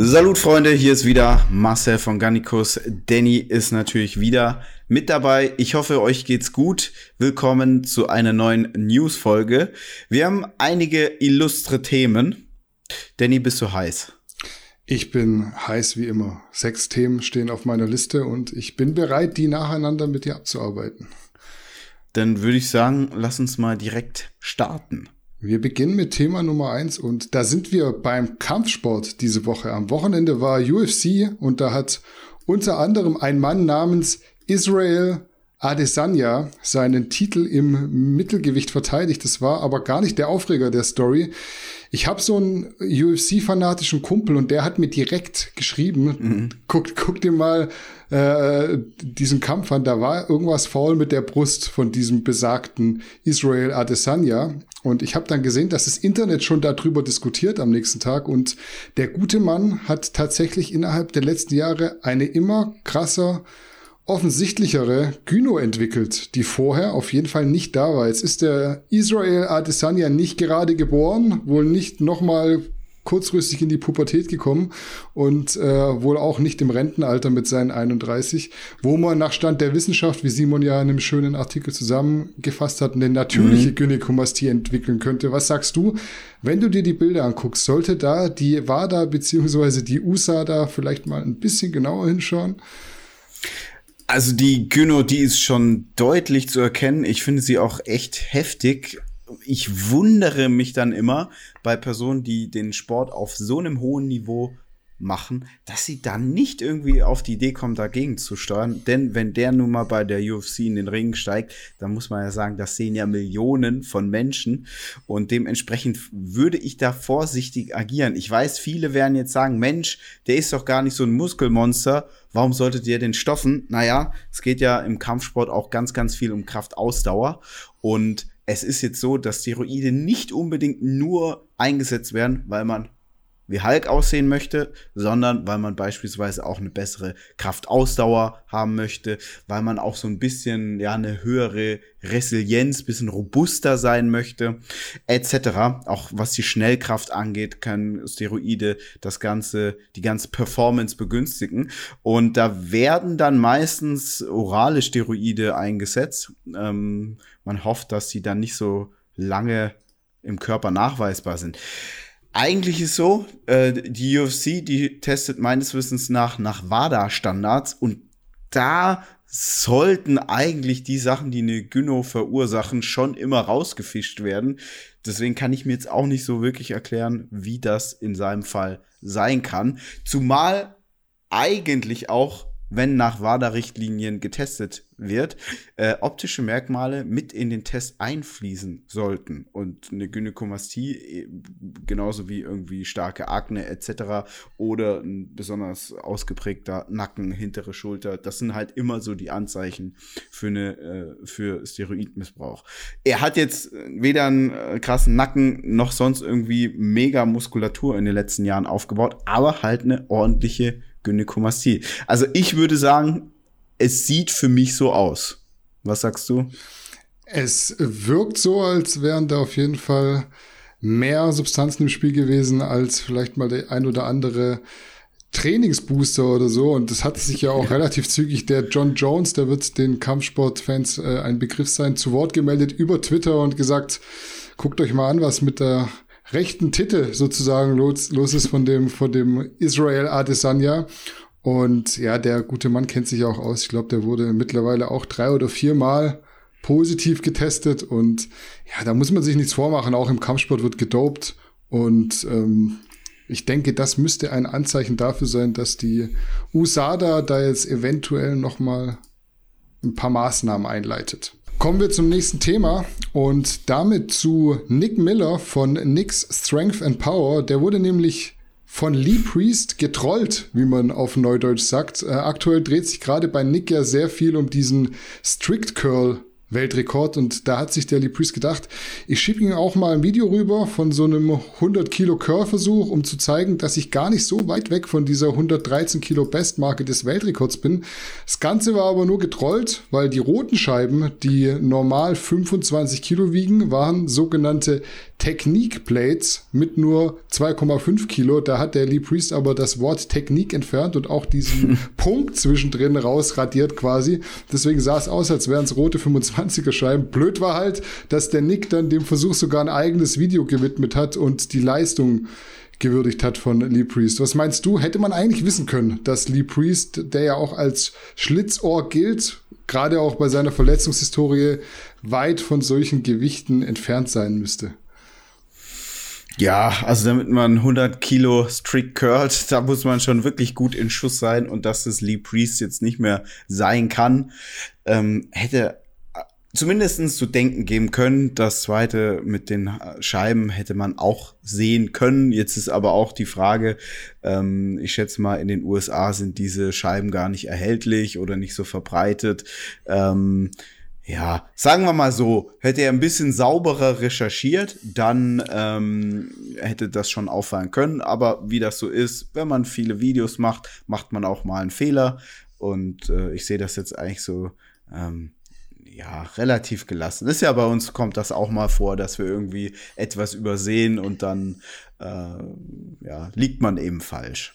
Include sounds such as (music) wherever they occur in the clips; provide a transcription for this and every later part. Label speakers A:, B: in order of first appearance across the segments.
A: Salut Freunde, hier ist wieder Marcel von Gannikus. Danny ist natürlich wieder mit dabei. Ich hoffe, euch geht's gut. Willkommen zu einer neuen News-Folge. Wir haben einige illustre Themen. Danny, bist du heiß?
B: Ich bin heiß wie immer. Sechs Themen stehen auf meiner Liste und ich bin bereit, die nacheinander mit dir abzuarbeiten.
A: Dann würde ich sagen, lass uns mal direkt starten.
B: Wir beginnen mit Thema Nummer eins und da sind wir beim Kampfsport diese Woche. Am Wochenende war UFC und da hat unter anderem ein Mann namens Israel Adesanya seinen Titel im Mittelgewicht verteidigt. Das war aber gar nicht der Aufreger der Story. Ich habe so einen UFC-fanatischen Kumpel und der hat mir direkt geschrieben, mhm. guck, guck dir mal äh, diesen Kampf an, da war irgendwas faul mit der Brust von diesem besagten Israel Adesanya. Und ich habe dann gesehen, dass das Internet schon darüber diskutiert am nächsten Tag. Und der gute Mann hat tatsächlich innerhalb der letzten Jahre eine immer krasser offensichtlichere Gyno entwickelt, die vorher auf jeden Fall nicht da war. Jetzt ist der Israel Adesanya nicht gerade geboren, wohl nicht nochmal kurzfristig in die Pubertät gekommen und äh, wohl auch nicht im Rentenalter mit seinen 31, wo man nach Stand der Wissenschaft, wie Simon ja in einem schönen Artikel zusammengefasst hat, eine natürliche mhm. Gynäkomastie entwickeln könnte. Was sagst du, wenn du dir die Bilder anguckst, sollte da die WADA beziehungsweise die USADA vielleicht mal ein bisschen genauer hinschauen?
A: Also die Gyno, die ist schon deutlich zu erkennen. Ich finde sie auch echt heftig. Ich wundere mich dann immer bei Personen, die den Sport auf so einem hohen Niveau machen, dass sie dann nicht irgendwie auf die Idee kommen, dagegen zu steuern. Denn wenn der nun mal bei der UFC in den Ring steigt, dann muss man ja sagen, das sehen ja Millionen von Menschen. Und dementsprechend würde ich da vorsichtig agieren. Ich weiß, viele werden jetzt sagen, Mensch, der ist doch gar nicht so ein Muskelmonster Warum solltet ihr den stoffen? Naja, es geht ja im Kampfsport auch ganz, ganz viel um Kraftausdauer. Und es ist jetzt so, dass Steroide nicht unbedingt nur eingesetzt werden, weil man wie Hulk aussehen möchte, sondern weil man beispielsweise auch eine bessere Kraftausdauer haben möchte, weil man auch so ein bisschen ja eine höhere Resilienz, bisschen robuster sein möchte, etc. Auch was die Schnellkraft angeht, können Steroide das ganze, die ganze Performance begünstigen. Und da werden dann meistens orale Steroide eingesetzt. Ähm, man hofft, dass sie dann nicht so lange im Körper nachweisbar sind eigentlich ist so, äh, die UFC, die testet meines Wissens nach nach WADA-Standards und da sollten eigentlich die Sachen, die eine Gyno verursachen, schon immer rausgefischt werden. Deswegen kann ich mir jetzt auch nicht so wirklich erklären, wie das in seinem Fall sein kann. Zumal eigentlich auch wenn nach WADA-Richtlinien getestet wird, äh, optische Merkmale mit in den Test einfließen sollten. Und eine Gynäkomastie, äh, genauso wie irgendwie starke Akne etc. oder ein besonders ausgeprägter Nacken, hintere Schulter, das sind halt immer so die Anzeichen für, eine, äh, für Steroidmissbrauch. Er hat jetzt weder einen äh, krassen Nacken noch sonst irgendwie mega Muskulatur in den letzten Jahren aufgebaut, aber halt eine ordentliche Gynäkomastie. Also ich würde sagen, es sieht für mich so aus. Was sagst du?
B: Es wirkt so, als wären da auf jeden Fall mehr Substanzen im Spiel gewesen als vielleicht mal der ein oder andere Trainingsbooster oder so. Und das hat sich ja auch relativ zügig der John Jones, der wird den Kampfsportfans äh, ein Begriff sein, zu Wort gemeldet über Twitter und gesagt, guckt euch mal an, was mit der rechten Titel sozusagen los, los ist von dem, von dem Israel Adesanya. Und ja, der gute Mann kennt sich auch aus. Ich glaube, der wurde mittlerweile auch drei oder viermal positiv getestet. Und ja, da muss man sich nichts vormachen. Auch im Kampfsport wird gedopt. Und ähm, ich denke, das müsste ein Anzeichen dafür sein, dass die USADA da jetzt eventuell noch mal ein paar Maßnahmen einleitet. Kommen wir zum nächsten Thema und damit zu Nick Miller von Nick's Strength and Power. Der wurde nämlich von Lee Priest getrollt, wie man auf Neudeutsch sagt. Äh, aktuell dreht sich gerade bei Nick ja sehr viel um diesen Strict Curl Weltrekord. Und da hat sich der Lee Priest gedacht, ich schicke ihm auch mal ein Video rüber von so einem 100 Kilo Curl-Versuch, um zu zeigen, dass ich gar nicht so weit weg von dieser 113 Kilo Bestmarke des Weltrekords bin. Das Ganze war aber nur getrollt, weil die roten Scheiben, die normal 25 Kilo wiegen, waren sogenannte Technikplates mit nur 2,5 Kilo. Da hat der Lee Priest aber das Wort Technik entfernt und auch diesen (laughs) Punkt zwischendrin rausradiert quasi. Deswegen sah es aus, als wären es rote 25er Scheiben. Blöd war halt, dass der Nick dann dem Versuch sogar ein eigenes Video gewidmet hat und die Leistung gewürdigt hat von Lee Priest. Was meinst du? Hätte man eigentlich wissen können, dass Lee Priest, der ja auch als Schlitzohr gilt, gerade auch bei seiner Verletzungshistorie, weit von solchen Gewichten entfernt sein müsste?
A: Ja, also damit man 100 Kilo strict curlt, (laughs) da muss man schon wirklich gut in Schuss sein und dass das Lee Priest jetzt nicht mehr sein kann, ähm, hätte zumindestens zu denken geben können. Das zweite mit den Scheiben hätte man auch sehen können. Jetzt ist aber auch die Frage, ähm, ich schätze mal, in den USA sind diese Scheiben gar nicht erhältlich oder nicht so verbreitet. Ähm, ja, sagen wir mal so, hätte er ein bisschen sauberer recherchiert, dann ähm, hätte das schon auffallen können. Aber wie das so ist, wenn man viele Videos macht, macht man auch mal einen Fehler. Und äh, ich sehe das jetzt eigentlich so, ähm, ja, relativ gelassen. Ist ja bei uns kommt das auch mal vor, dass wir irgendwie etwas übersehen und dann äh, ja, liegt man eben falsch.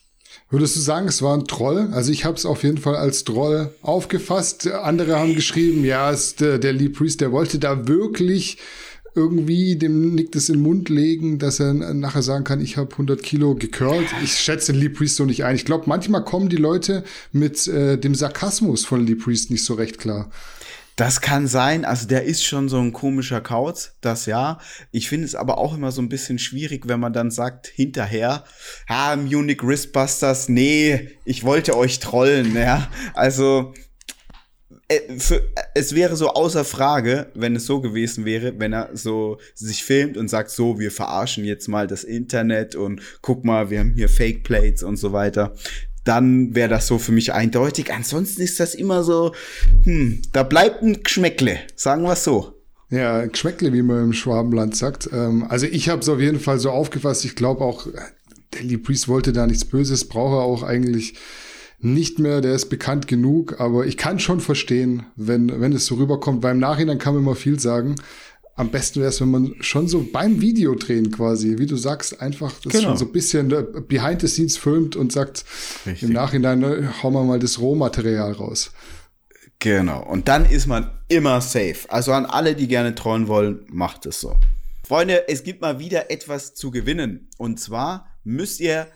B: Würdest du sagen, es war ein Troll? Also ich habe es auf jeden Fall als Troll aufgefasst. Andere haben geschrieben, ja, ist der, der Lee Priest, der wollte da wirklich irgendwie dem Nick das in den Mund legen, dass er nachher sagen kann, ich habe 100 Kilo gecurlt. Ich schätze Lee Priest so nicht ein. Ich glaube, manchmal kommen die Leute mit äh, dem Sarkasmus von Lee Priest nicht so recht klar.
A: Das kann sein, also der ist schon so ein komischer Kauz, das ja. Ich finde es aber auch immer so ein bisschen schwierig, wenn man dann sagt hinterher, ah, Munich Wristbusters, nee, ich wollte euch trollen, ja. Also äh, für, es wäre so außer Frage, wenn es so gewesen wäre, wenn er so sich filmt und sagt, so, wir verarschen jetzt mal das Internet und guck mal, wir haben hier Fake Plates und so weiter dann wäre das so für mich eindeutig. Ansonsten ist das immer so, hm, da bleibt ein Geschmäckle, sagen wir so.
B: Ja, Geschmäckle, wie man im Schwabenland sagt. Ähm, also ich habe es auf jeden Fall so aufgefasst. Ich glaube auch, Danny Priest wollte da nichts Böses, braucht er auch eigentlich nicht mehr, der ist bekannt genug, aber ich kann schon verstehen, wenn, wenn es so rüberkommt, weil im Nachhinein kann man immer viel sagen am besten wäre es, wenn man schon so beim Videodrehen quasi, wie du sagst, einfach das genau. schon so ein bisschen äh, behind the scenes filmt und sagt, Richtig. im Nachhinein ne, hauen wir mal das Rohmaterial raus.
A: Genau. Und dann ist man immer safe. Also an alle, die gerne trollen wollen, macht es so. Freunde, es gibt mal wieder etwas zu gewinnen. Und zwar müsst ihr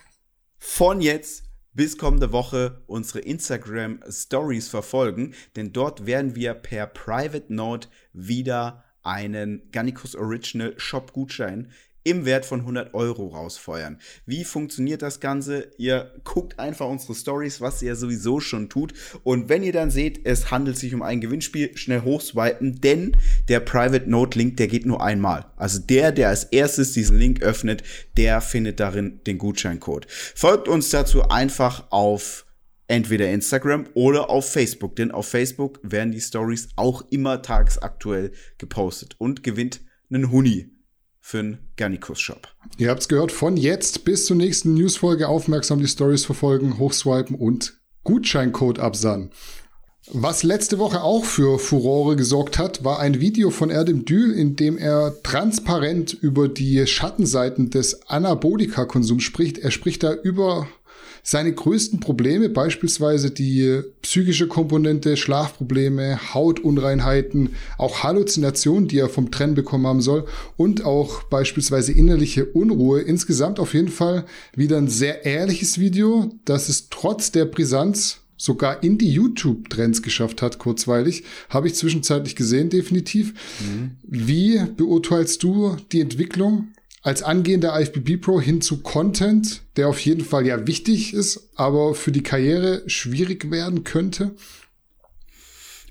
A: von jetzt bis kommende Woche unsere Instagram Stories verfolgen, denn dort werden wir per Private Note wieder einen Gannikus Original Shop Gutschein im Wert von 100 Euro rausfeuern. Wie funktioniert das Ganze? Ihr guckt einfach unsere Stories, was ihr sowieso schon tut. Und wenn ihr dann seht, es handelt sich um ein Gewinnspiel, schnell hochswipen, denn der Private Note Link, der geht nur einmal. Also der, der als erstes diesen Link öffnet, der findet darin den Gutscheincode. Folgt uns dazu einfach auf entweder Instagram oder auf Facebook, denn auf Facebook werden die Stories auch immer tagesaktuell gepostet und gewinnt einen Huni für einen Garnikus Shop.
B: Ihr habt's gehört, von jetzt bis zur nächsten Newsfolge aufmerksam die Stories verfolgen, hochswipen und Gutscheincode absahen. Was letzte Woche auch für Furore gesorgt hat, war ein Video von Erdem Dül, in dem er transparent über die Schattenseiten des Anabolika-Konsums spricht. Er spricht da über seine größten Probleme, beispielsweise die psychische Komponente, Schlafprobleme, Hautunreinheiten, auch Halluzinationen, die er vom Trennen bekommen haben soll und auch beispielsweise innerliche Unruhe. Insgesamt auf jeden Fall wieder ein sehr ehrliches Video, das es trotz der Brisanz sogar in die YouTube-Trends geschafft hat, kurzweilig. Habe ich zwischenzeitlich gesehen, definitiv. Mhm. Wie beurteilst du die Entwicklung als angehender IFBB Pro hin zu Content, der auf jeden Fall ja wichtig ist, aber für die Karriere schwierig werden könnte?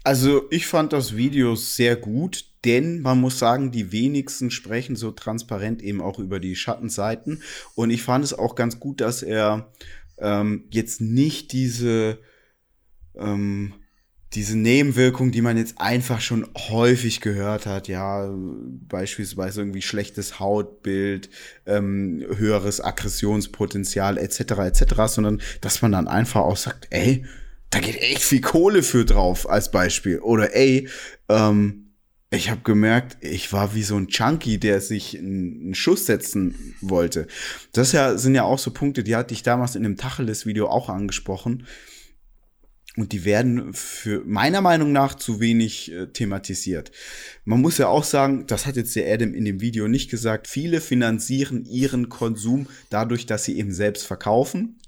A: Also ich fand das Video sehr gut, denn man muss sagen, die wenigsten sprechen so transparent eben auch über die Schattenseiten. Und ich fand es auch ganz gut, dass er ähm, jetzt nicht diese ähm, diese Nebenwirkungen, die man jetzt einfach schon häufig gehört hat, ja, beispielsweise irgendwie schlechtes Hautbild, ähm, höheres Aggressionspotenzial etc. etc., sondern dass man dann einfach auch sagt, ey, da geht echt viel Kohle für drauf als Beispiel. Oder ey, ähm, ich habe gemerkt, ich war wie so ein Chunky, der sich einen Schuss setzen wollte. Das ja, sind ja auch so Punkte, die hatte ich damals in dem Tacheles-Video auch angesprochen. Und die werden für meiner Meinung nach zu wenig äh, thematisiert. Man muss ja auch sagen, das hat jetzt der Adam in dem Video nicht gesagt, viele finanzieren ihren Konsum dadurch, dass sie eben selbst verkaufen.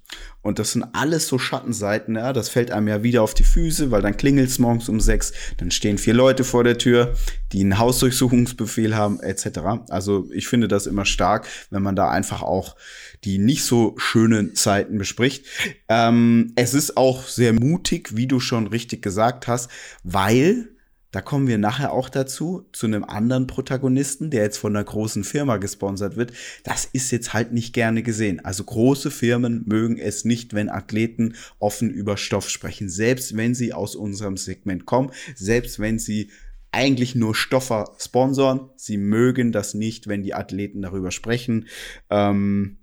A: Und das sind alles so Schattenseiten, ja. Das fällt einem ja wieder auf die Füße, weil dann klingelt's morgens um sechs, dann stehen vier Leute vor der Tür, die einen Hausdurchsuchungsbefehl haben, etc. Also ich finde das immer stark, wenn man da einfach auch die nicht so schönen Zeiten bespricht. Ähm, es ist auch sehr mutig, wie du schon richtig gesagt hast, weil da kommen wir nachher auch dazu, zu einem anderen Protagonisten, der jetzt von einer großen Firma gesponsert wird. Das ist jetzt halt nicht gerne gesehen. Also große Firmen mögen es nicht, wenn Athleten offen über Stoff sprechen. Selbst wenn sie aus unserem Segment kommen, selbst wenn sie eigentlich nur Stoffer sponsoren. Sie mögen das nicht, wenn die Athleten darüber sprechen. Ähm,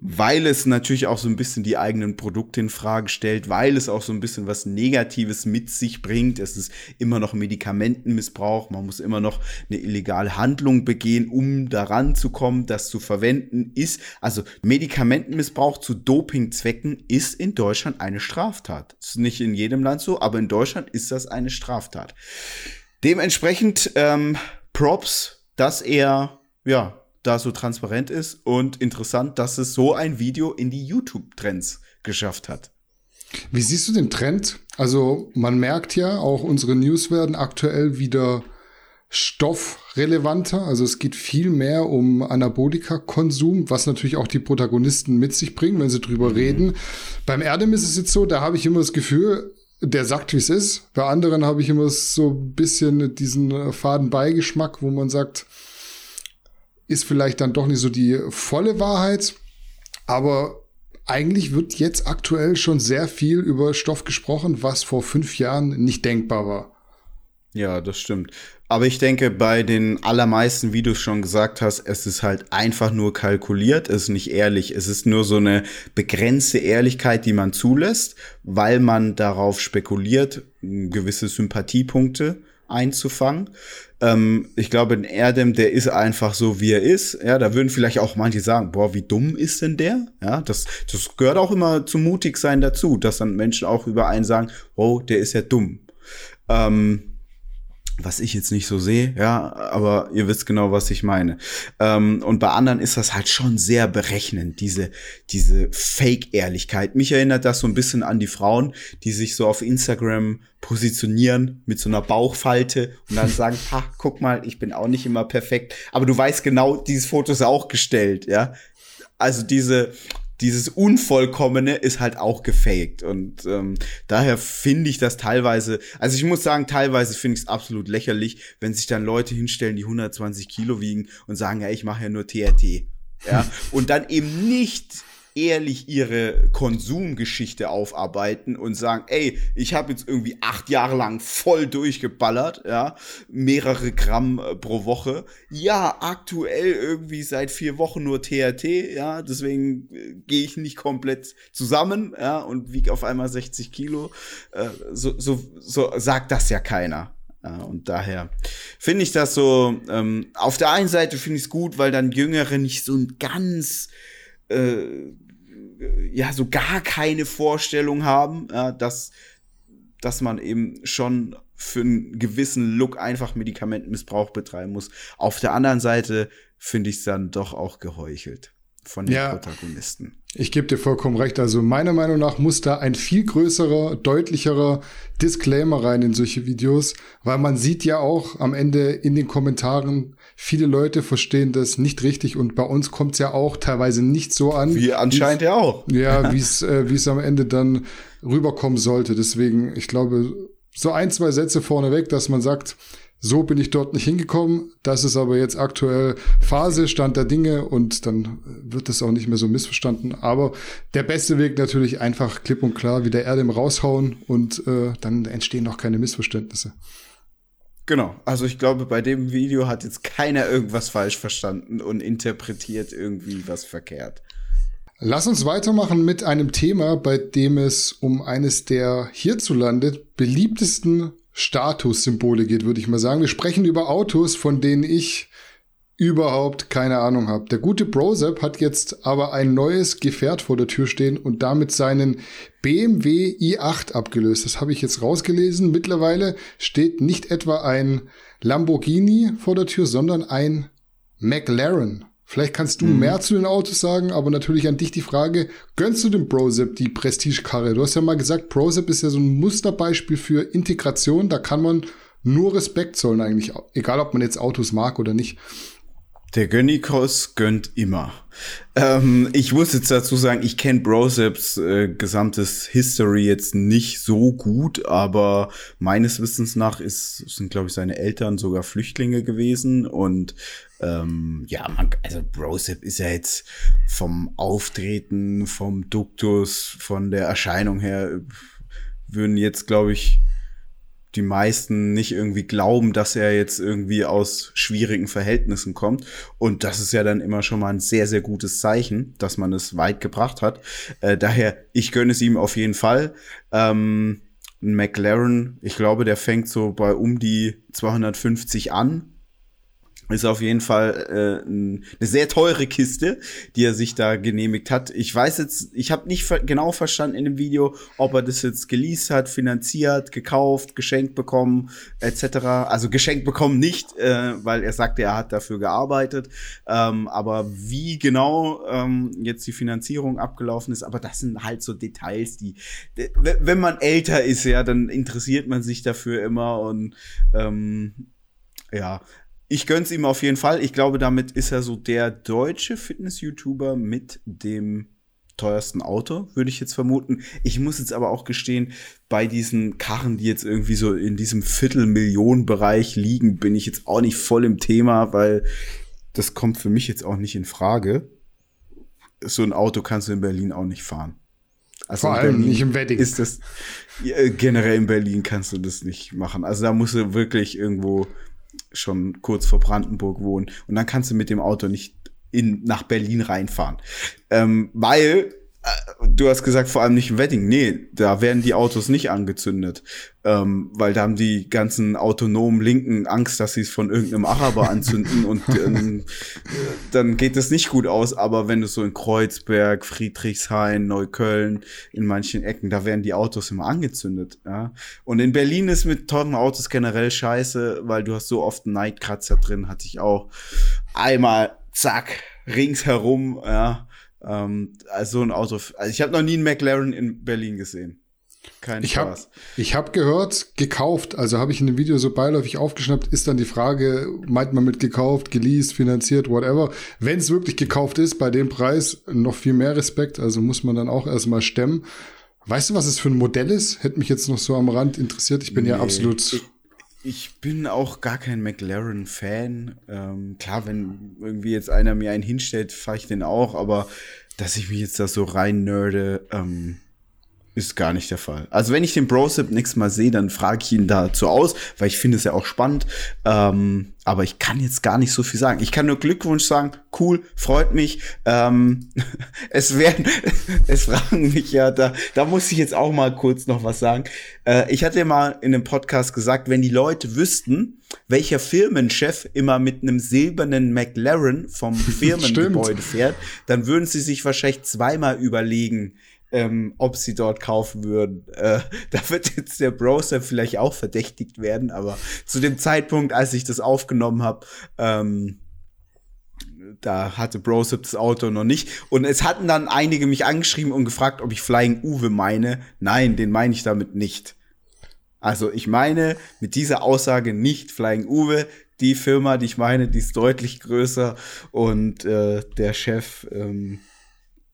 A: weil es natürlich auch so ein bisschen die eigenen Produkte in Frage stellt, weil es auch so ein bisschen was Negatives mit sich bringt. Es ist immer noch Medikamentenmissbrauch, man muss immer noch eine illegale Handlung begehen, um daran zu kommen, das zu verwenden ist. Also Medikamentenmissbrauch zu Dopingzwecken ist in Deutschland eine Straftat. Ist nicht in jedem Land so, aber in Deutschland ist das eine Straftat. Dementsprechend ähm, Props, dass er ja da so transparent ist und interessant, dass es so ein Video in die YouTube-Trends geschafft hat.
B: Wie siehst du den Trend? Also man merkt ja, auch unsere News werden aktuell wieder stoffrelevanter. Also es geht viel mehr um Anabolika-Konsum, was natürlich auch die Protagonisten mit sich bringen, wenn sie drüber mhm. reden. Beim Erdem ist es jetzt so, da habe ich immer das Gefühl, der sagt, wie es ist. Bei anderen habe ich immer so ein bisschen diesen faden Beigeschmack, wo man sagt, ist vielleicht dann doch nicht so die volle Wahrheit, aber eigentlich wird jetzt aktuell schon sehr viel über Stoff gesprochen, was vor fünf Jahren nicht denkbar war.
A: Ja, das stimmt. Aber ich denke, bei den allermeisten, wie du schon gesagt hast, es ist halt einfach nur kalkuliert, es ist nicht ehrlich. Es ist nur so eine begrenzte Ehrlichkeit, die man zulässt, weil man darauf spekuliert, gewisse Sympathiepunkte einzufangen. Ähm, ich glaube, ein Erdem, der ist einfach so, wie er ist. Ja, da würden vielleicht auch manche sagen, boah, wie dumm ist denn der? Ja, das, das gehört auch immer zum Mutigsein dazu, dass dann Menschen auch über einen sagen, oh, der ist ja dumm. Ähm, was ich jetzt nicht so sehe, ja, aber ihr wisst genau, was ich meine. Ähm, und bei anderen ist das halt schon sehr berechnend, diese, diese Fake-Ehrlichkeit. Mich erinnert das so ein bisschen an die Frauen, die sich so auf Instagram positionieren mit so einer Bauchfalte und dann sagen, (laughs) ha, guck mal, ich bin auch nicht immer perfekt. Aber du weißt genau, dieses Foto ist auch gestellt, ja. Also diese, dieses Unvollkommene ist halt auch gefaked. Und ähm, daher finde ich das teilweise, also ich muss sagen, teilweise finde ich es absolut lächerlich, wenn sich dann Leute hinstellen, die 120 Kilo wiegen und sagen, ja, ich mache ja nur TRT. Ja, (laughs) und dann eben nicht ehrlich ihre Konsumgeschichte aufarbeiten und sagen, ey, ich habe jetzt irgendwie acht Jahre lang voll durchgeballert, ja, mehrere Gramm äh, pro Woche. Ja, aktuell irgendwie seit vier Wochen nur THT, ja, deswegen äh, gehe ich nicht komplett zusammen, ja, und wiege auf einmal 60 Kilo. Äh, so, so, so sagt das ja keiner. Und daher finde ich das so, ähm, auf der einen Seite finde ich es gut, weil dann Jüngere nicht so ein ganz äh, ja so gar keine Vorstellung haben, ja, dass, dass man eben schon für einen gewissen Look einfach Medikamentenmissbrauch betreiben muss. Auf der anderen Seite finde ich es dann doch auch geheuchelt von den ja, Protagonisten.
B: Ich gebe dir vollkommen recht. Also meiner Meinung nach muss da ein viel größerer, deutlicherer Disclaimer rein in solche Videos, weil man sieht ja auch am Ende in den Kommentaren, viele Leute verstehen das nicht richtig und bei uns kommt es ja auch teilweise nicht so an.
A: Wie anscheinend ja auch. (laughs)
B: Ja, wie es äh, wie es am Ende dann rüberkommen sollte. Deswegen, ich glaube, so ein, zwei Sätze vorneweg, dass man sagt, so bin ich dort nicht hingekommen. Das ist aber jetzt aktuell Phase, Stand der Dinge und dann wird das auch nicht mehr so missverstanden. Aber der beste Weg natürlich einfach klipp und klar wieder Erde im raushauen und äh, dann entstehen auch keine Missverständnisse.
A: Genau, also ich glaube, bei dem Video hat jetzt keiner irgendwas falsch verstanden und interpretiert irgendwie was verkehrt.
B: Lass uns weitermachen mit einem Thema, bei dem es um eines der hierzulande beliebtesten Statussymbole geht, würde ich mal sagen. Wir sprechen über Autos, von denen ich überhaupt keine Ahnung habe. Der gute Brosep hat jetzt aber ein neues Gefährt vor der Tür stehen und damit seinen BMW i8 abgelöst. Das habe ich jetzt rausgelesen. Mittlerweile steht nicht etwa ein Lamborghini vor der Tür, sondern ein McLaren. Vielleicht kannst du mhm. mehr zu den Autos sagen, aber natürlich an dich die Frage, gönnst du dem Brosep die Prestige-Karre? Du hast ja mal gesagt, Brosep ist ja so ein Musterbeispiel für Integration, da kann man nur Respekt zollen eigentlich, egal ob man jetzt Autos mag oder nicht.
A: Der Gönnikos gönnt immer. Ähm, ich muss jetzt dazu sagen, ich kenne Broseps äh, gesamtes History jetzt nicht so gut, aber meines Wissens nach ist, sind, glaube ich, seine Eltern sogar Flüchtlinge gewesen. Und ähm, ja, man, also Brosep ist ja jetzt vom Auftreten, vom Duktus, von der Erscheinung her, würden jetzt, glaube ich, die meisten nicht irgendwie glauben, dass er jetzt irgendwie aus schwierigen Verhältnissen kommt. Und das ist ja dann immer schon mal ein sehr, sehr gutes Zeichen, dass man es weit gebracht hat. Äh, daher, ich gönne es ihm auf jeden Fall. Ähm, McLaren, ich glaube, der fängt so bei um die 250 an ist auf jeden Fall äh, eine sehr teure Kiste, die er sich da genehmigt hat. Ich weiß jetzt, ich habe nicht genau verstanden in dem Video, ob er das jetzt geleast hat, finanziert, gekauft, geschenkt bekommen, etc. Also geschenkt bekommen nicht, äh, weil er sagte, er hat dafür gearbeitet. Ähm, aber wie genau ähm, jetzt die Finanzierung abgelaufen ist, aber das sind halt so Details, die, wenn man älter ist, ja, dann interessiert man sich dafür immer und ähm, ja, ich gönn's ihm auf jeden Fall. Ich glaube, damit ist er so der deutsche Fitness-YouTuber mit dem teuersten Auto, würde ich jetzt vermuten. Ich muss jetzt aber auch gestehen, bei diesen Karren, die jetzt irgendwie so in diesem Viertelmillionen-Bereich liegen, bin ich jetzt auch nicht voll im Thema, weil das kommt für mich jetzt auch nicht in Frage. So ein Auto kannst du in Berlin auch nicht fahren.
B: Also Vor allem nicht im Wedding.
A: Ist das, generell in Berlin kannst du das nicht machen. Also da musst du wirklich irgendwo schon kurz vor Brandenburg wohnen und dann kannst du mit dem Auto nicht in, nach Berlin reinfahren. Ähm, weil du hast gesagt, vor allem nicht im Wedding. Nee, da werden die Autos nicht angezündet. Ähm, weil da haben die ganzen autonomen Linken Angst, dass sie es von irgendeinem Araber anzünden und ähm, dann geht es nicht gut aus. Aber wenn du so in Kreuzberg, Friedrichshain, Neukölln, in manchen Ecken, da werden die Autos immer angezündet. Ja? Und in Berlin ist mit teuren Autos generell scheiße, weil du hast so oft einen Neidkratzer drin, hatte ich auch. Einmal, zack, ringsherum, ja ähm, also ein Auto. Also ich habe noch nie einen McLaren in Berlin gesehen.
B: Kein ich Spaß. Hab, ich habe gehört, gekauft, also habe ich in dem Video so beiläufig aufgeschnappt, ist dann die Frage, meint man mit gekauft, geleast, finanziert, whatever. Wenn es wirklich gekauft ist, bei dem Preis noch viel mehr Respekt, also muss man dann auch erstmal stemmen. Weißt du, was es für ein Modell ist? Hätte mich jetzt noch so am Rand interessiert. Ich bin nee, ja absolut
A: ich bin auch gar kein McLaren-Fan. Ähm, klar, wenn irgendwie jetzt einer mir einen hinstellt, fahre ich den auch, aber dass ich mich jetzt da so rein nerde, ähm, ist gar nicht der Fall. Also wenn ich den Brosip nächstes Mal sehe, dann frage ich ihn dazu aus, weil ich finde es ja auch spannend. Ähm, aber ich kann jetzt gar nicht so viel sagen. Ich kann nur Glückwunsch sagen, cool, freut mich. Ähm, (laughs) es werden, (laughs) es fragen mich ja, da, da muss ich jetzt auch mal kurz noch was sagen. Äh, ich hatte ja mal in einem Podcast gesagt, wenn die Leute wüssten, welcher Firmenchef immer mit einem silbernen McLaren vom (laughs) Firmengebäude fährt, dann würden sie sich wahrscheinlich zweimal überlegen, ähm, ob sie dort kaufen würden. Äh, (laughs) da wird jetzt der Browser vielleicht auch verdächtigt werden, aber zu dem Zeitpunkt, als ich das aufgenommen habe, ähm, da hatte Brosip das Auto noch nicht. Und es hatten dann einige mich angeschrieben und gefragt, ob ich Flying Uwe meine. Nein, den meine ich damit nicht. Also ich meine mit dieser Aussage nicht Flying Uwe. Die Firma, die ich meine, die ist deutlich größer und äh, der Chef ähm,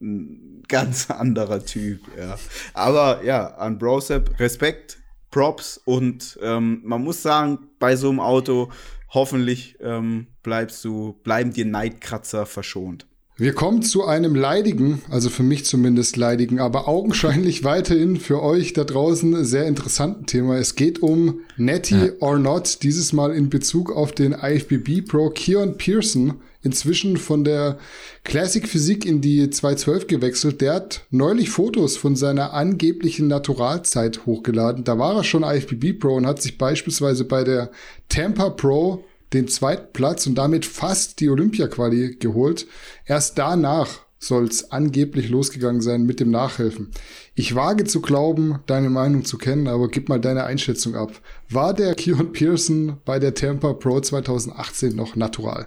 A: ein ganz anderer Typ, ja. Aber ja, an Brosep Respekt, Props und ähm, man muss sagen, bei so einem Auto hoffentlich ähm, bleibst du, bleiben dir Neidkratzer verschont.
B: Wir kommen zu einem leidigen, also für mich zumindest leidigen, aber augenscheinlich (laughs) weiterhin für euch da draußen sehr interessanten Thema. Es geht um Netty ja. or Not, dieses Mal in Bezug auf den IFBB Pro Keon Pearson, inzwischen von der Classic Physik in die 212 gewechselt. Der hat neulich Fotos von seiner angeblichen Naturalzeit hochgeladen. Da war er schon IFBB Pro und hat sich beispielsweise bei der Tampa Pro den zweiten Platz und damit fast die Olympia-Quali geholt. Erst danach soll es angeblich losgegangen sein mit dem Nachhelfen. Ich wage zu glauben, deine Meinung zu kennen, aber gib mal deine Einschätzung ab. War der Keon Pearson bei der Tampa Pro 2018 noch natural?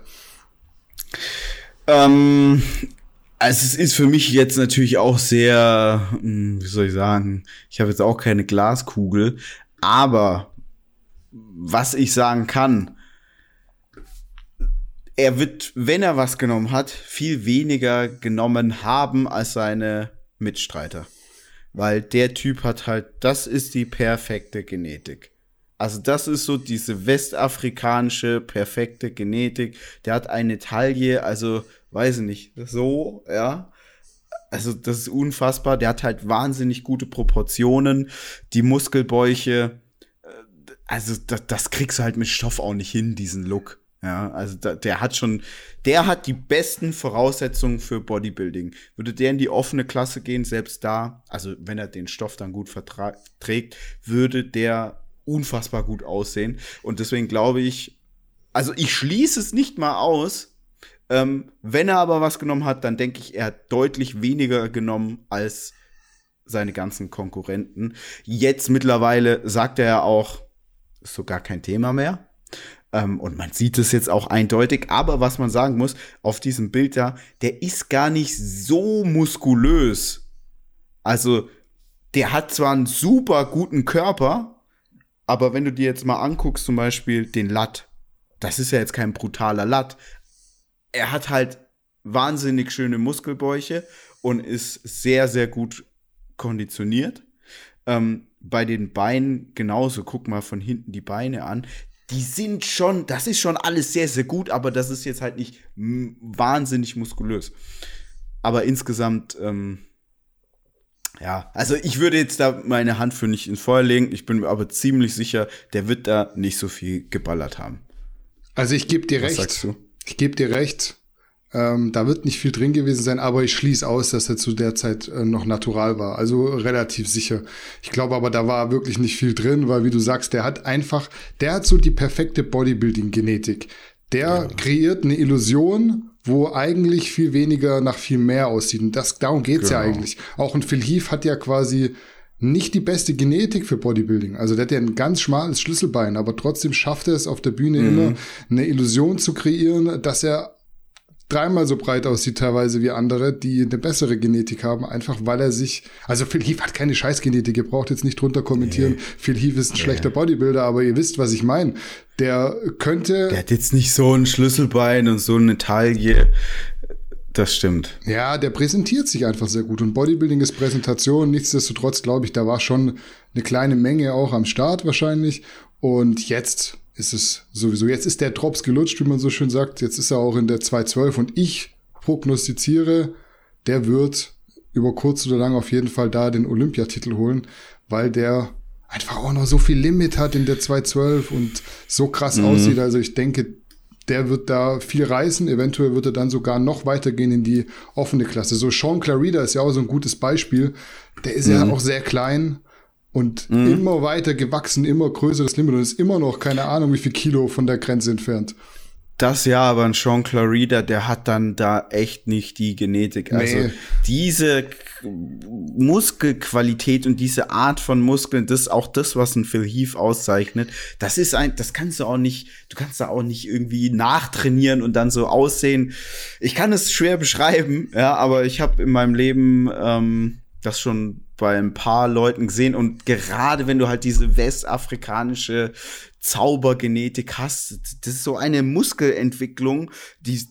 A: Ähm, also es ist für mich jetzt natürlich auch sehr, hm, wie soll ich sagen, ich habe jetzt auch keine Glaskugel, aber was ich sagen kann, er wird, wenn er was genommen hat, viel weniger genommen haben als seine Mitstreiter. Weil der Typ hat halt, das ist die perfekte Genetik. Also das ist so diese westafrikanische perfekte Genetik. Der hat eine Taille, also weiß ich nicht, so, ja. Also das ist unfassbar. Der hat halt wahnsinnig gute Proportionen. Die Muskelbäuche, äh, also das, das kriegst du halt mit Stoff auch nicht hin, diesen Look. Ja, also da, der hat schon, der hat die besten Voraussetzungen für Bodybuilding. Würde der in die offene Klasse gehen, selbst da, also wenn er den Stoff dann gut verträgt, würde der unfassbar gut aussehen. Und deswegen glaube ich, also ich schließe es nicht mal aus. Ähm, wenn er aber was genommen hat, dann denke ich, er hat deutlich weniger genommen als seine ganzen Konkurrenten. Jetzt mittlerweile sagt er ja auch, ist so gar kein Thema mehr. Ähm, und man sieht es jetzt auch eindeutig. Aber was man sagen muss, auf diesem Bild da, der ist gar nicht so muskulös. Also, der hat zwar einen super guten Körper, aber wenn du dir jetzt mal anguckst, zum Beispiel den Latt, das ist ja jetzt kein brutaler Latt. Er hat halt wahnsinnig schöne Muskelbäuche und ist sehr, sehr gut konditioniert. Ähm, bei den Beinen genauso. Guck mal von hinten die Beine an die sind schon, das ist schon alles sehr, sehr gut, aber das ist jetzt halt nicht wahnsinnig muskulös. Aber insgesamt, ähm, ja, also ich würde jetzt da meine Hand für nicht ins Feuer legen. Ich bin mir aber ziemlich sicher, der wird da nicht so viel geballert haben.
B: Also ich gebe dir Was recht. Sagst du? Ich gebe dir recht. Ähm, da wird nicht viel drin gewesen sein, aber ich schließe aus, dass er zu der Zeit äh, noch natural war. Also relativ sicher. Ich glaube aber, da war wirklich nicht viel drin, weil wie du sagst, der hat einfach, der hat so die perfekte Bodybuilding-Genetik. Der ja. kreiert eine Illusion, wo eigentlich viel weniger nach viel mehr aussieht. Und das, darum geht's genau. ja eigentlich. Auch ein Phil Heath hat ja quasi nicht die beste Genetik für Bodybuilding. Also der hat ja ein ganz schmales Schlüsselbein, aber trotzdem schafft er es auf der Bühne mhm. immer, eine Illusion zu kreieren, dass er dreimal so breit aussieht teilweise wie andere, die eine bessere Genetik haben, einfach weil er sich, also Phil Heath hat keine Scheißgenetik, ihr braucht jetzt nicht drunter kommentieren, nee. Phil Heath ist ein nee. schlechter Bodybuilder, aber ihr wisst, was ich meine. Der könnte...
A: Der hat jetzt nicht so ein Schlüsselbein und so eine Taille. Das stimmt.
B: Ja, der präsentiert sich einfach sehr gut. Und Bodybuilding ist Präsentation. Nichtsdestotrotz glaube ich, da war schon eine kleine Menge auch am Start wahrscheinlich. Und jetzt ist es sowieso. Jetzt ist der Drops gelutscht, wie man so schön sagt. Jetzt ist er auch in der 212 und ich prognostiziere, der wird über kurz oder lang auf jeden Fall da den Olympiatitel holen, weil der einfach auch noch so viel Limit hat in der 212 und so krass mhm. aussieht. Also ich denke, der wird da viel reißen. Eventuell wird er dann sogar noch weitergehen in die offene Klasse. So Sean Clarida ist ja auch so ein gutes Beispiel. Der ist mhm. ja auch sehr klein und mhm. immer weiter gewachsen, immer größeres Limit und ist immer noch keine Ahnung, wie viel Kilo von der Grenze entfernt.
A: Das ja, aber ein Sean Clarida, der hat dann da echt nicht die Genetik. Also nee. diese Muskelqualität und diese Art von Muskeln, das ist auch das, was ein Phil Heath auszeichnet. Das ist ein, das kannst du auch nicht, du kannst da auch nicht irgendwie nachtrainieren und dann so aussehen. Ich kann es schwer beschreiben, ja, aber ich habe in meinem Leben ähm, das schon bei ein paar Leuten gesehen und gerade wenn du halt diese westafrikanische Zaubergenetik hast, das ist so eine Muskelentwicklung, die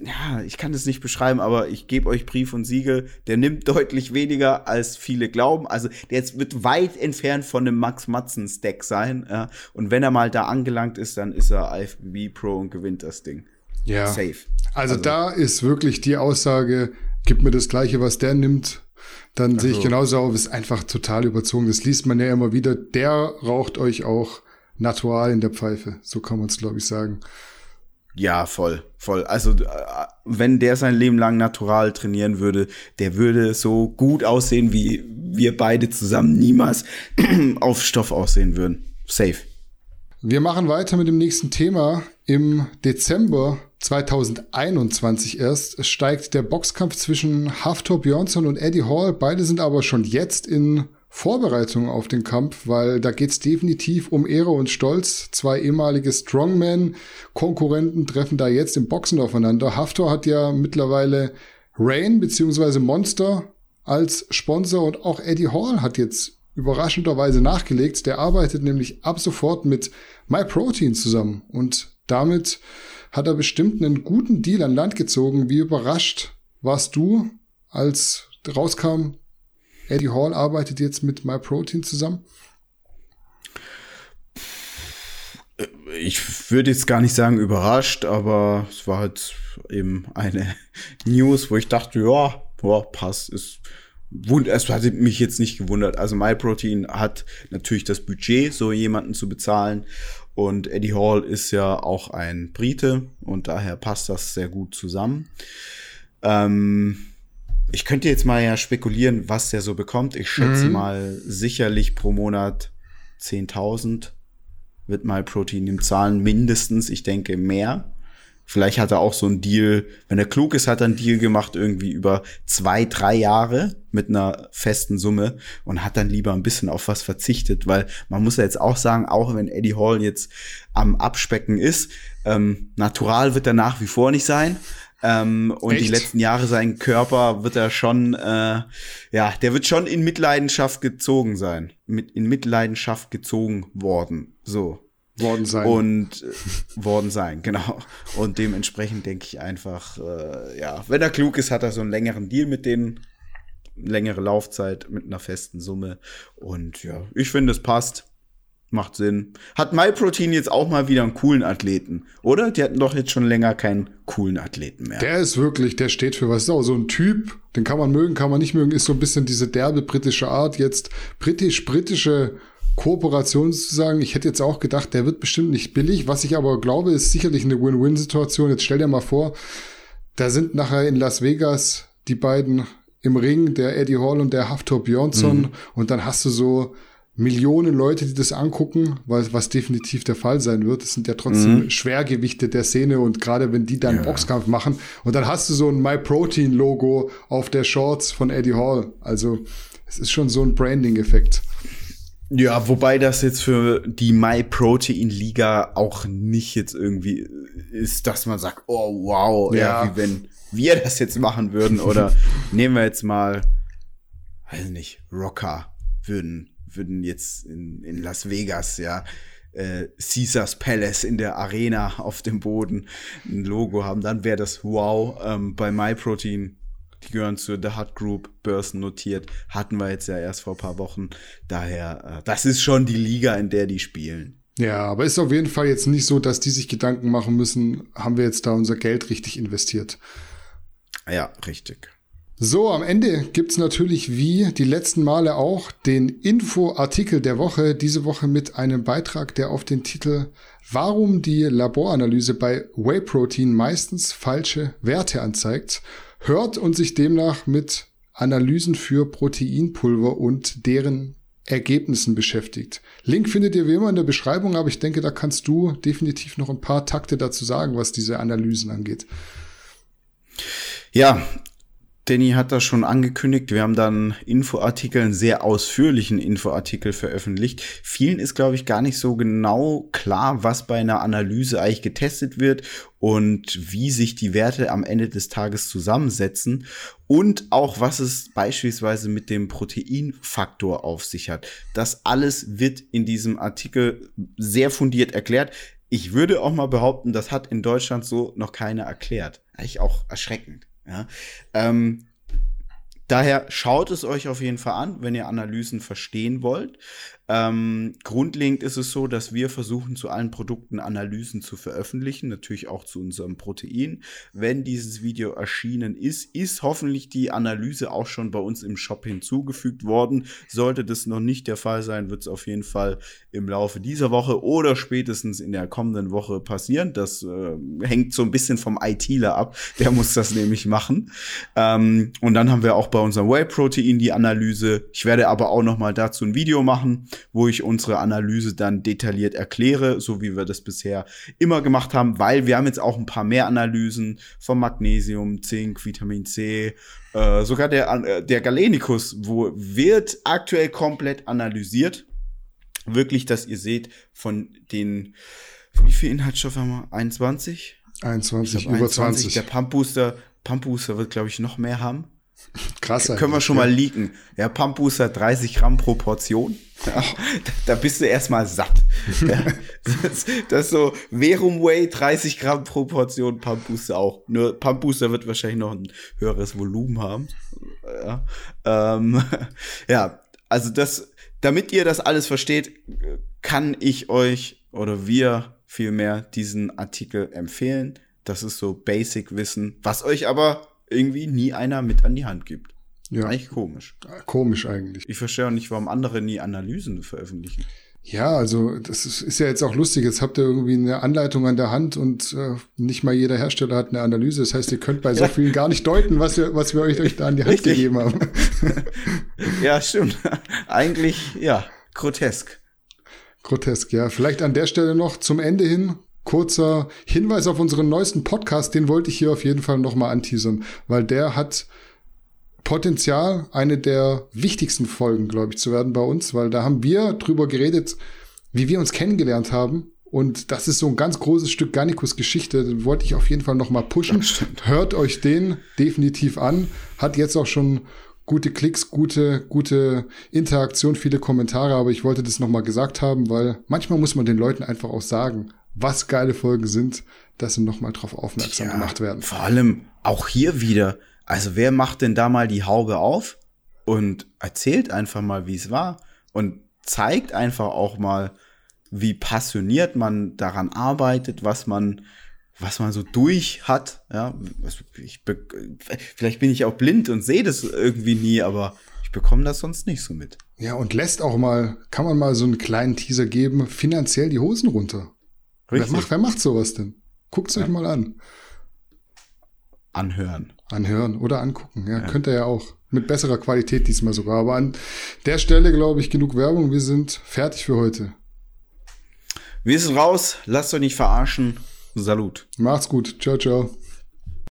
A: ja, ich kann das nicht beschreiben, aber ich gebe euch Brief und Siegel, der nimmt deutlich weniger, als viele glauben. Also der jetzt wird weit entfernt von einem Max Matzen Stack sein. Ja. Und wenn er mal da angelangt ist, dann ist er IFBB Pro und gewinnt das Ding.
B: Ja. Safe. Also, also da ist wirklich die Aussage, gib mir das Gleiche, was der nimmt. Dann also. sehe ich genauso auf, ist einfach total überzogen. Das liest man ja immer wieder. Der raucht euch auch natural in der Pfeife. So kann man es, glaube ich, sagen.
A: Ja, voll, voll. Also, äh, wenn der sein Leben lang natural trainieren würde, der würde so gut aussehen, wie wir beide zusammen niemals (clears throat) auf Stoff aussehen würden. Safe.
B: Wir machen weiter mit dem nächsten Thema. Im Dezember 2021 erst steigt der Boxkampf zwischen Haftor Björnsson und Eddie Hall. Beide sind aber schon jetzt in Vorbereitung auf den Kampf, weil da geht's definitiv um Ehre und Stolz. Zwei ehemalige Strongman-Konkurrenten treffen da jetzt im Boxen aufeinander. Haftor hat ja mittlerweile Rain bzw. Monster als Sponsor und auch Eddie Hall hat jetzt überraschenderweise nachgelegt. Der arbeitet nämlich ab sofort mit MyProtein zusammen und damit hat er bestimmt einen guten Deal an Land gezogen. Wie überrascht warst du, als rauskam, Eddie Hall arbeitet jetzt mit MyProtein zusammen?
A: Ich würde jetzt gar nicht sagen überrascht, aber es war halt eben eine (laughs) News, wo ich dachte, ja, boah, passt, ist es hat mich jetzt nicht gewundert. Also MyProtein hat natürlich das Budget, so jemanden zu bezahlen. Und Eddie Hall ist ja auch ein Brite und daher passt das sehr gut zusammen. Ähm, ich könnte jetzt mal ja spekulieren, was der so bekommt. Ich schätze mhm. mal sicherlich pro Monat 10.000 wird MyProtein ihm zahlen, mindestens. Ich denke mehr. Vielleicht hat er auch so einen Deal, wenn er klug ist, hat er einen Deal gemacht, irgendwie über zwei, drei Jahre mit einer festen Summe und hat dann lieber ein bisschen auf was verzichtet, weil man muss ja jetzt auch sagen, auch wenn Eddie Hall jetzt am Abspecken ist, ähm, natural wird er nach wie vor nicht sein. Ähm, und Echt? die letzten Jahre sein Körper wird er schon, äh, ja, der wird schon in Mitleidenschaft gezogen sein. Mit, in Mitleidenschaft gezogen worden. So.
B: Worden sein.
A: Und äh, worden sein, genau. Und dementsprechend denke ich einfach, äh, ja, wenn er klug ist, hat er so einen längeren Deal mit denen, längere Laufzeit mit einer festen Summe. Und ja, ich finde, es passt. Macht Sinn. Hat MyProtein jetzt auch mal wieder einen coolen Athleten, oder? Die hatten doch jetzt schon länger keinen coolen Athleten mehr.
B: Der ist wirklich, der steht für was. Ist auch so ein Typ, den kann man mögen, kann man nicht mögen, ist so ein bisschen diese derbe britische Art. Jetzt britisch-britische Kooperation zu sagen. Ich hätte jetzt auch gedacht, der wird bestimmt nicht billig. Was ich aber glaube, ist sicherlich eine Win-Win-Situation. Jetzt stell dir mal vor, da sind nachher in Las Vegas die beiden im Ring, der Eddie Hall und der Haftor Björnsson. Mhm. Und dann hast du so Millionen Leute, die das angucken, was, was definitiv der Fall sein wird. Das sind ja trotzdem mhm. Schwergewichte der Szene und gerade wenn die dann ja. Boxkampf machen und dann hast du so ein MyProtein-Logo auf der Shorts von Eddie Hall. Also es ist schon so ein Branding-Effekt.
A: Ja, wobei das jetzt für die MyProtein-Liga auch nicht jetzt irgendwie ist, dass man sagt, oh wow, ja, ja wie wenn wir das jetzt machen würden oder (laughs) nehmen wir jetzt mal, weiß nicht, Rocker würden würden jetzt in, in Las Vegas, ja, äh, Caesars Palace in der Arena auf dem Boden ein Logo haben, dann wäre das wow. Ähm, bei MyProtein, die gehören zur The Hut Group, Börsen notiert, hatten wir jetzt ja erst vor ein paar Wochen. Daher, äh, das ist schon die Liga, in der die spielen.
B: Ja, aber ist auf jeden Fall jetzt nicht so, dass die sich Gedanken machen müssen, haben wir jetzt da unser Geld richtig investiert.
A: Ja, richtig.
B: So, am Ende gibt's natürlich wie die letzten Male auch den Infoartikel der Woche, diese Woche mit einem Beitrag, der auf den Titel Warum die Laboranalyse bei Whey Protein meistens falsche Werte anzeigt, hört und sich demnach mit Analysen für Proteinpulver und deren Ergebnissen beschäftigt. Link findet ihr wie immer in der Beschreibung, aber ich denke, da kannst du definitiv noch ein paar Takte dazu sagen, was diese Analysen angeht.
A: Ja, Danny hat das schon angekündigt. Wir haben dann Infoartikel, einen sehr ausführlichen Infoartikel veröffentlicht. Vielen ist, glaube ich, gar nicht so genau klar, was bei einer Analyse eigentlich getestet wird und wie sich die Werte am Ende des Tages zusammensetzen und auch was es beispielsweise mit dem Proteinfaktor auf sich hat. Das alles wird in diesem Artikel sehr fundiert erklärt ich würde auch mal behaupten, das hat in Deutschland so noch keiner erklärt. Eigentlich auch erschreckend. Ja. Ähm, daher schaut es euch auf jeden Fall an, wenn ihr Analysen verstehen wollt. Ähm, grundlegend ist es so, dass wir versuchen, zu allen Produkten Analysen zu veröffentlichen, natürlich auch zu unserem Protein. Wenn dieses Video erschienen ist, ist hoffentlich die Analyse auch schon bei uns im Shop hinzugefügt worden. Sollte das noch nicht der Fall sein, wird es auf jeden Fall im Laufe dieser Woche oder spätestens in der kommenden Woche passieren. Das äh, hängt so ein bisschen vom ITler ab. Der muss das (laughs) nämlich machen. Ähm, und dann haben wir auch bei unserem Whey-Protein die Analyse. Ich werde aber auch noch mal dazu ein Video machen wo ich unsere Analyse dann detailliert erkläre, so wie wir das bisher immer gemacht haben, weil wir haben jetzt auch ein paar mehr Analysen von Magnesium, Zink, Vitamin C, äh, sogar der, äh, der Galenicus, wo wird aktuell komplett analysiert. Wirklich, dass ihr seht, von den, wie viel Inhaltsstoffe haben wir? 21?
B: 21, über 21. 20.
A: Der Pump Booster, Pump Booster wird, glaube ich, noch mehr haben.
B: Krass.
A: Können wir schon ja. mal leaken. Ja, Pump Booster 30 Gramm pro Portion. Ja, (laughs) da bist du erstmal satt. Ja, das, das, ist so Verum Way 30 Gramm pro Portion Pump Booster auch. Nur Pump Booster wird wahrscheinlich noch ein höheres Volumen haben. Ja, ähm, (laughs) ja also das, damit ihr das alles versteht, kann ich euch oder wir vielmehr diesen Artikel empfehlen. Das ist so Basic Wissen, was euch aber irgendwie nie einer mit an die Hand gibt. Ja. Eigentlich komisch.
B: Komisch eigentlich.
A: Ich verstehe auch nicht, warum andere nie Analysen veröffentlichen.
B: Ja, also das ist, ist, ja jetzt auch lustig. Jetzt habt ihr irgendwie eine Anleitung an der Hand und äh, nicht mal jeder Hersteller hat eine Analyse. Das heißt, ihr könnt bei so ja. vielen gar nicht deuten, was wir, was wir euch, euch da an die Hand Richtig. gegeben haben. (laughs)
A: ja, stimmt. Eigentlich, ja, grotesk.
B: Grotesk, ja. Vielleicht an der Stelle noch zum Ende hin kurzer Hinweis auf unseren neuesten Podcast. Den wollte ich hier auf jeden Fall nochmal anteasern, weil der hat Potenzial, eine der wichtigsten Folgen, glaube ich, zu werden bei uns, weil da haben wir drüber geredet, wie wir uns kennengelernt haben. Und das ist so ein ganz großes Stück Garnicus Geschichte. Den wollte ich auf jeden Fall noch mal pushen. Hört euch den definitiv an. Hat jetzt auch schon gute Klicks, gute, gute Interaktion, viele Kommentare. Aber ich wollte das noch mal gesagt haben, weil manchmal muss man den Leuten einfach auch sagen, was geile Folgen sind, dass sie noch mal drauf aufmerksam ja, gemacht werden.
A: Vor allem auch hier wieder also wer macht denn da mal die Haube auf und erzählt einfach mal, wie es war und zeigt einfach auch mal, wie passioniert man daran arbeitet, was man was man so durch hat, ja, ich vielleicht bin ich auch blind und sehe das irgendwie nie, aber ich bekomme das sonst nicht so mit.
B: Ja, und lässt auch mal, kann man mal so einen kleinen Teaser geben, finanziell die Hosen runter. Richtig. Wer macht, wer macht sowas denn? Guckt's ja. euch mal an.
A: Anhören.
B: Anhören oder angucken, ja, ja. könnt ihr ja auch. Mit besserer Qualität diesmal sogar. Aber an der Stelle, glaube ich, genug Werbung. Wir sind fertig für heute.
A: Wir sind raus. Lasst euch nicht verarschen. Salut.
B: Macht's gut. Ciao, ciao.